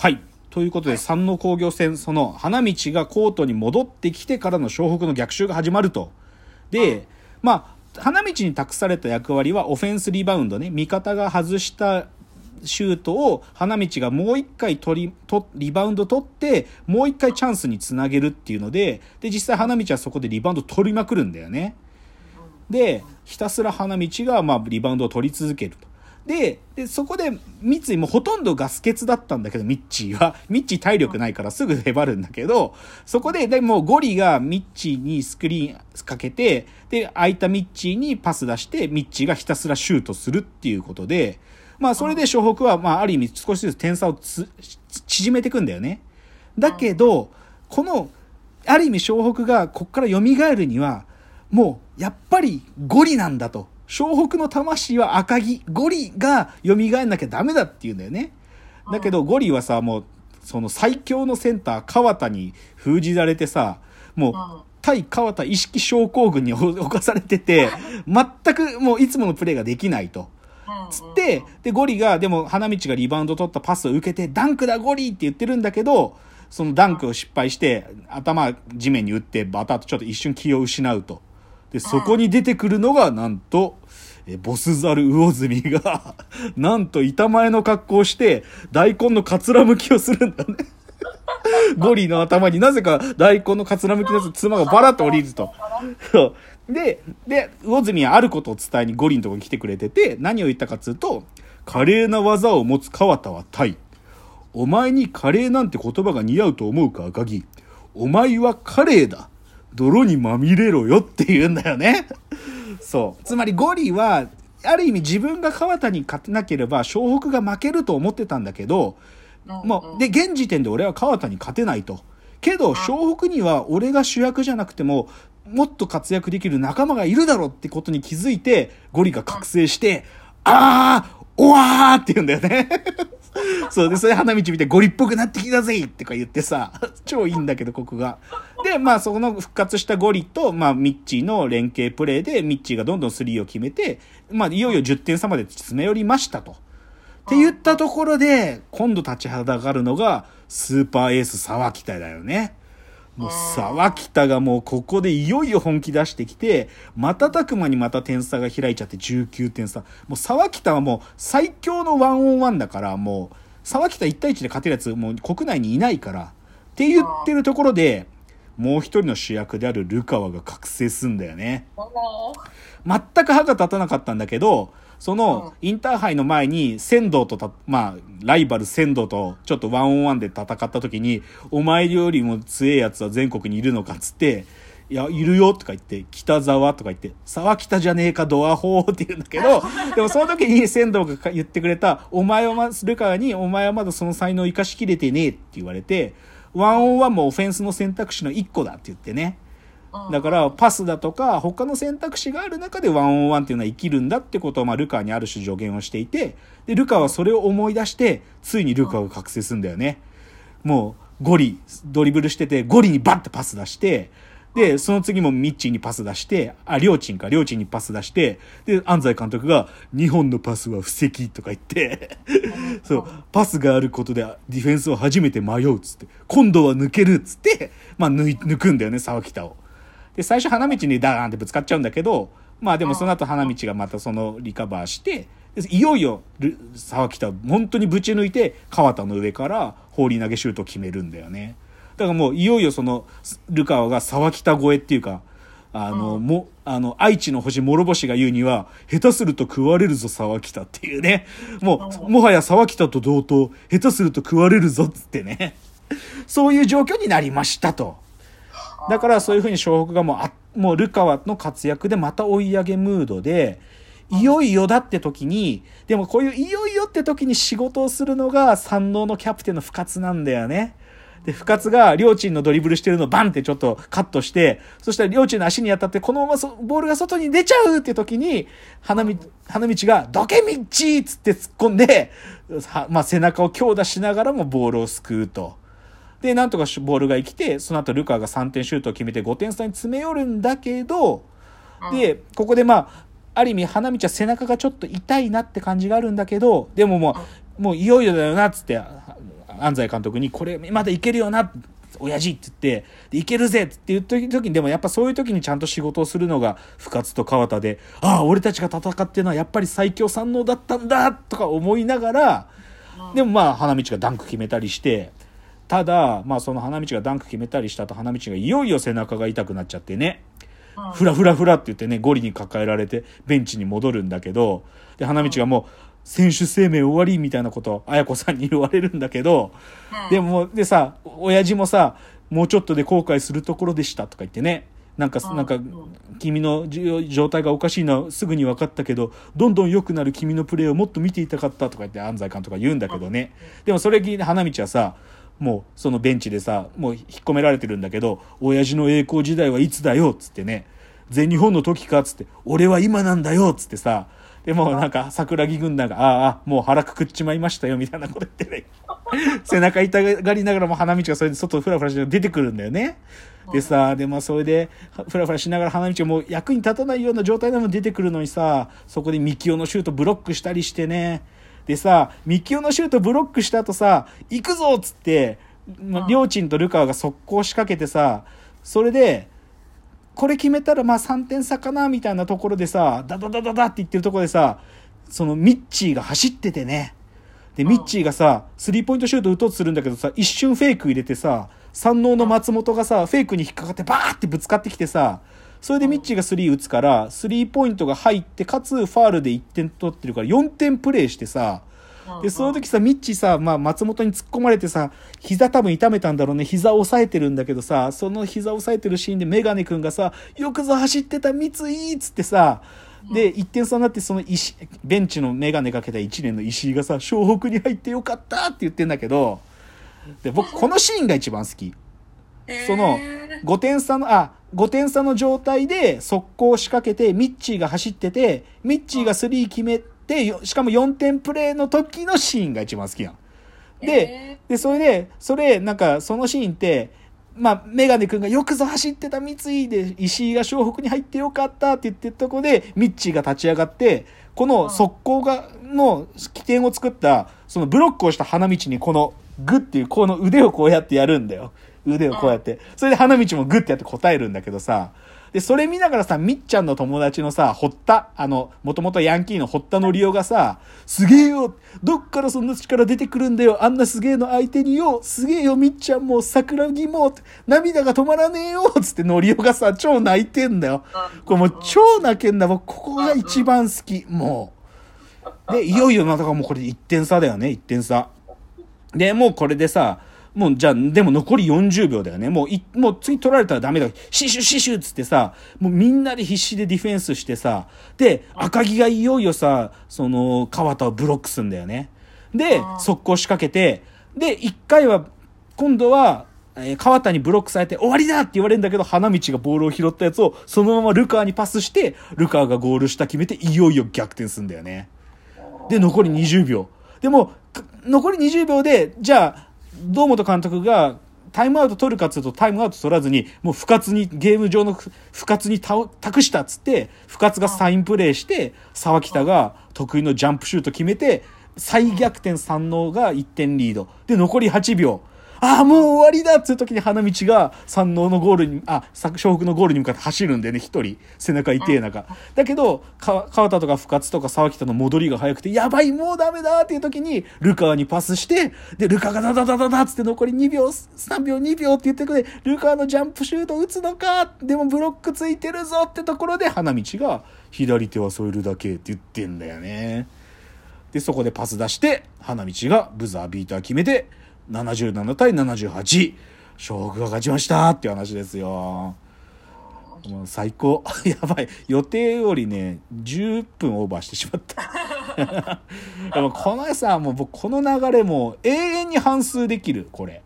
はい。ということで、山王工業戦、その花道がコートに戻ってきてからの湘北の逆襲が始まると。で、まあ、花道に託された役割はオフェンスリバウンドね。味方が外したシュートを花道がもう一回取り、とリバウンド取って、もう一回チャンスにつなげるっていうので、で、実際花道はそこでリバウンド取りまくるんだよね。で、ひたすら花道が、まあ、リバウンドを取り続けると。で、で、そこで、三井もほとんどガス欠だったんだけど、ミッチーは。ミッチー体力ないからすぐへばるんだけど、そこで、でもゴリがミッチーにスクリーンかけて、で、空いたミッチーにパス出して、ミッチーがひたすらシュートするっていうことで、まあ、それで湘北は、まあ、ある意味少しずつ点差を縮めていくんだよね。だけど、この、ある意味湘北がこっから蘇るには、もう、やっぱりゴリなんだと。湘北の魂は赤木。ゴリが蘇んなきゃダメだって言うんだよね。だけど、ゴリはさ、もう、その最強のセンター、川田に封じられてさ、もう、対川田意識症候群に 侵されてて、全くもういつものプレーができないと。つって、で、ゴリが、でも花道がリバウンド取ったパスを受けて、ダンクだゴリって言ってるんだけど、そのダンクを失敗して、頭地面に打って、バタッとちょっと一瞬気を失うと。で、そこに出てくるのが、なんと、えボスザル魚住が、なんと板前の格好をして、大根のかつらむきをするんだね。ゴリの頭になぜか大根のかつらむきのやつ妻がバラッと降りると。で、で、魚住はあることを伝えにゴリのとこに来てくれてて、何を言ったかっつうと、華麗な技を持つ川田はタイ。お前に華麗なんて言葉が似合うと思うか赤木。お前は華麗だ。泥にまみれろよって言うんだよね。そう。つまりゴリは、ある意味自分が川田に勝てなければ湘北が負けると思ってたんだけど、もう、で、現時点で俺は川田に勝てないと。けど、湘北には俺が主役じゃなくても、もっと活躍できる仲間がいるだろうってことに気づいて、ゴリが覚醒して、あーおわーって言うんだよね。そうで、それ花道見てゴリっぽくなってきたぜってか言ってさ、超いいんだけど、ここが。で、まあ、その復活したゴリと、まあ、ミッチーの連携プレーで、ミッチーがどんどんスリーを決めて、まあ、いよいよ10点差まで詰め寄りましたと。って言ったところで、今度立ちはだかるのが、スーパーエース沢北だよね。もう沢北がもうここでいよいよ本気出してきて、瞬く間にまた点差が開いちゃって19点差。もう沢北はもう最強のワンオンワンだから、もう沢北1対1で勝てるやつもう国内にいないから。って言ってるところで、もう一人の主役であるルカワが覚醒すんだよね。全く歯が立たなかったんだけど、そのインターハイの前に仙道とた、まあ、ライバル仙道とちょっとワンオンワンで戦った時に、お前よりも強いやつは全国にいるのかっつって、いや、いるよとか言って、北沢とか言って、沢北じゃねえかドアホーって言うんだけど、でもその時に仙道が言ってくれた、お前はま、ルカワに、お前はまだその才能を生かしきれてねえって言われて、ワンオンワンもオフェンスの選択肢の一個だって言ってね。だから、パスだとか、他の選択肢がある中でワンオンワンっていうのは生きるんだってことを、まあ、ルカにある種助言をしていて、で、ルカはそれを思い出して、ついにルカが覚醒するんだよね。もう、ゴリ、ドリブルしてて、ゴリにバッてパス出して、で、その次もミッチーにパス出して、あ、りょうちんか、りょうちんにパス出して、で、安西監督が、日本のパスは布石とか言って、そう、パスがあることでディフェンスを初めて迷うっつって、今度は抜けるっつって、まあ抜い抜くんだよね、沢北を。で、最初花道にダーンってぶつかっちゃうんだけど、まあでもその後花道がまたそのリカバーして、でいよいよル沢北は本当にぶち抜いて川田の上から放り投げシュートを決めるんだよね。だからもういよいよそのルカワが沢北越えっていうか、あの、も、あの、愛知の星諸星が言うには、下手すると食われるぞ沢北っていうね。もう、もはや沢北と同等、下手すると食われるぞっつってね。そういう状況になりましたと。だからそういうふうに湘北がもう、あもうルカワの活躍でまた追い上げムードで、いよいよだって時に、でもこういういよいよって時に仕事をするのが山王のキャプテンの深津なんだよね。で、深津が、りょーちんのドリブルしてるのをバンってちょっとカットして、そしたらりょーちんの足に当たって、このままそボールが外に出ちゃうって時に、花道、花道が、どけみっちーつって突っ込んで、まあ背中を強打しながらもボールを救うと。で、なんとかボールが生きて、その後ルカが3点シュートを決めて5点差に詰め寄るんだけど、で、ここでまあ、ある意味花道は背中がちょっと痛いなって感じがあるんだけど、でももう、もういよいよだよなっつって、安西監督に、これまだいけるよな、親父って言って、でいけるぜって言った時に、でもやっぱそういう時にちゃんと仕事をするのが深津と川田で、ああ、俺たちが戦ってるのはやっぱり最強三能だったんだとか思いながら、でもまあ花道がダンク決めたりして、ただ、まあその花道がダンク決めたりした後、花道がいよいよ背中が痛くなっちゃってね。ふらふらふらって言ってね、ゴリに抱えられてベンチに戻るんだけど、で、花道がもう、選手生命終わりみたいなことを綾子さんに言われるんだけど、でも、でさ、親父もさ、もうちょっとで後悔するところでしたとか言ってね、なんか、なんか、君の状態がおかしいのはすぐに分かったけど、どんどん良くなる君のプレーをもっと見ていたかったとか言って安西監督が言うんだけどね。でもそれ聞いて花道はさ、もうそのベンチでさ、もう引っ込められてるんだけど、親父の栄光時代はいつだよっつってね、全日本の時かっつって、俺は今なんだよっつってさ、でもなんか桜木軍団が、ああ、もう腹くくっちまいましたよみたいなこと言ってね、背中痛がりながらも花道がそれで外フラフラして出てくるんだよね。でさ、でまあそれで、フラフラしながら花道がもう役に立たないような状態でも出てくるのにさ、そこでミキオのシュートブロックしたりしてね、でさ、ミキオのシュートブロックした後さ、行くぞっつって、まあ、りょーちんとルカワが速攻仕掛けてさ、それで、これ決めたらまあ3点差かなみたいなところでさ、ダダダダダって言ってるところでさ、そのミッチーが走っててね。で、ミッチーがさ、スリーポイントシュート打とうとするんだけどさ、一瞬フェイク入れてさ、三能の松本がさ、フェイクに引っかかってバーってぶつかってきてさ、それでミッチーがスリー打つから、スリーポイントが入って、かつファールで1点取ってるから4点プレーしてさ、で、その時さ、ミッチーさ、まあ、松本に突っ込まれてさ、膝多分痛めたんだろうね。膝を押さえてるんだけどさ、その膝を押さえてるシーンでメガネくんがさ、よくぞ走ってた三井っつってさ、で、1点差になって、その石、ベンチのメガネかけた1年の石井がさ、湘北に入ってよかったって言ってんだけど、で、僕、このシーンが一番好き。その、5点差の、あ、5点差の状態で速攻を仕掛けて、ミッチーが走ってて、ミッチーがスリー決めて、よしかも4点プレーの時のシーンが一番好きなの。で、で、それで、それ、なんか、そのシーンって、まあ、メガネ君がよくぞ走ってた三井で、石井が湘北に入ってよかったって言ってるとこで、ミッチーが立ち上がって、この速攻が、の起点を作った、そのブロックをした花道にこの、グっていう、この腕をこうやってやるんだよ。腕をこうやって。それで花道もグってやって答えるんだけどさ、で、それ見ながらさ、みっちゃんの友達のさ、堀田、あの、もともとヤンキーの堀田のりおがさ、すげえよどっからそんな力出てくるんだよあんなすげえの相手によすげえよみっちゃんも桜木も涙が止まらねえよつってのりおがさ、超泣いてんだよ。これもう超泣けんだ。僕、ここが一番好き。もう。で、いよいよな、だからもうこれ1点差だよね、1点差。で、もうこれでさ、もうじゃあ、でも残り40秒だよね。もうい、もう次取られたらダメだ。死守死守っつってさ、もうみんなで必死でディフェンスしてさ、で、赤木がいよいよさ、その、川田をブロックすんだよね。で、速攻仕掛けて、で、一回は、今度は、えー川田にブロックされて終わりだって言われるんだけど、花道がボールを拾ったやつをそのままルカーにパスして、ルカーがゴール下決めて、いよいよ逆転すんだよね。で、残り20秒。でも、か残り20秒で、じゃあ、堂本監督がタイムアウト取るかっつうとタイムアウト取らずに、もう不活に、ゲーム上の不不活にた託したっつって、不活がサインプレーして、沢北が得意のジャンプシュート決めて、再逆転三能が1点リード。で、残り8秒。ああ、もう終わりだっつう時に花道が三能のゴールに、あ、さ湘北のゴールに向かって走るんだよね、一人。背中痛え中。だけど、川田とか深津とか沢北の戻りが早くて、やばい、もうダメだっていう時に、ルカーにパスして、で、ルカーがダダダダダっつって残り2秒、3秒、2秒って言ってくれ、ルカーのジャンプシュート打つのかでもブロックついてるぞってところで、花道が、左手は添えるだけって言ってんだよね。で、そこでパス出して、花道がブザービーター決めて、77対78、将軍が勝ちましたっていう話ですよ。もう最高。やばい。予定よりね、10分オーバーしてしまった。でもこのさ、もう僕この流れも永遠に反数できる、これ。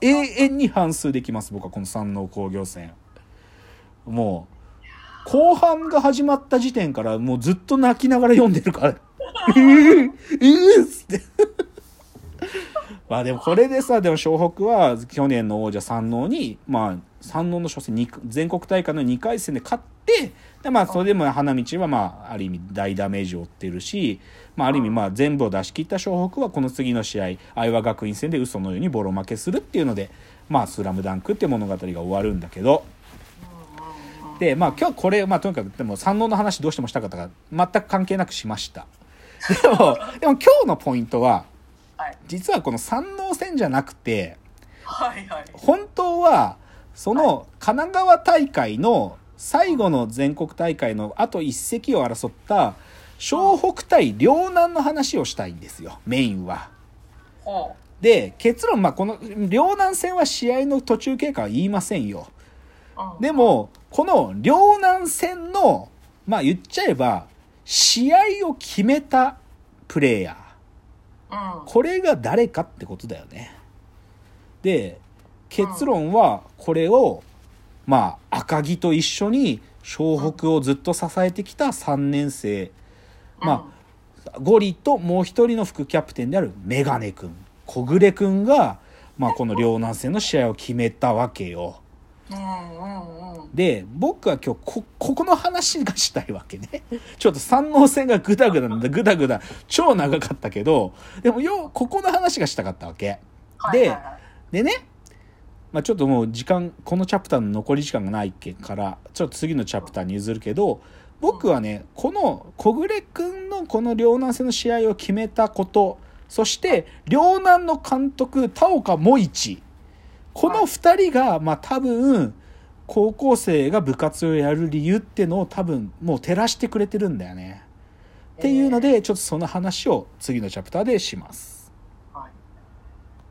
永遠に反数できます、僕はこの山王工業戦。もう、後半が始まった時点からもうずっと泣きながら読んでるから。えー、えー、っつって。まあでもこれでさ、でも湘北は去年の王者山王に、まあ、山王の初戦全国大会の2回戦で勝ってで、まあ、それでも花道は、まあ、ある意味大ダメージを負ってるし、まあ、ある意味まあ全部を出し切った湘北はこの次の試合愛和学院戦で嘘のようにボロ負けするっていうので「まあ、スラムダンクって物語が終わるんだけど。でまあ今日これ、まあ、とにかくでも山王の話どうしてもしたかったか全く関係なくしましたでもでも今日のポイントははい実はこの山王戦じゃなくてはいはい本当はその神奈川大会の最後の全国大会のあと一席を争った湘北対両南の話をしたいんですよメインは。ほで結論まあこの両南戦は試合の途中経過は言いませんよ。でもこの両南戦のまあ言っちゃえば試合を決めたプレイヤー。うんこれが誰かってことだよね。で、結論はこれを、まあ、赤木と一緒に湘北をずっと支えてきた3年生、まあ、ゴリともう一人の副キャプテンであるメガネ君、小暮君が、まあ、この両南戦の試合を決めたわけよ。うんうんうんで、僕は今日こ、ここの話がしたいわけね。ちょっと三能戦がグダグダなんだ、グダグダ、超長かったけど、でもよう、ここの話がしたかったわけ。ででね、まあ、ちょっともう時間、このチャプターの残り時間がないけから、ちょっと次のチャプターに譲るけど、僕はね、この小暮君のこの両南戦の試合を決めたこと、そして、両南の監督、田岡萌一。この二人が、まあ多分、高校生が部活をやる理由ってのを多分もう照らしてくれてるんだよね。っていうので、ちょっとその話を次のチャプターでします。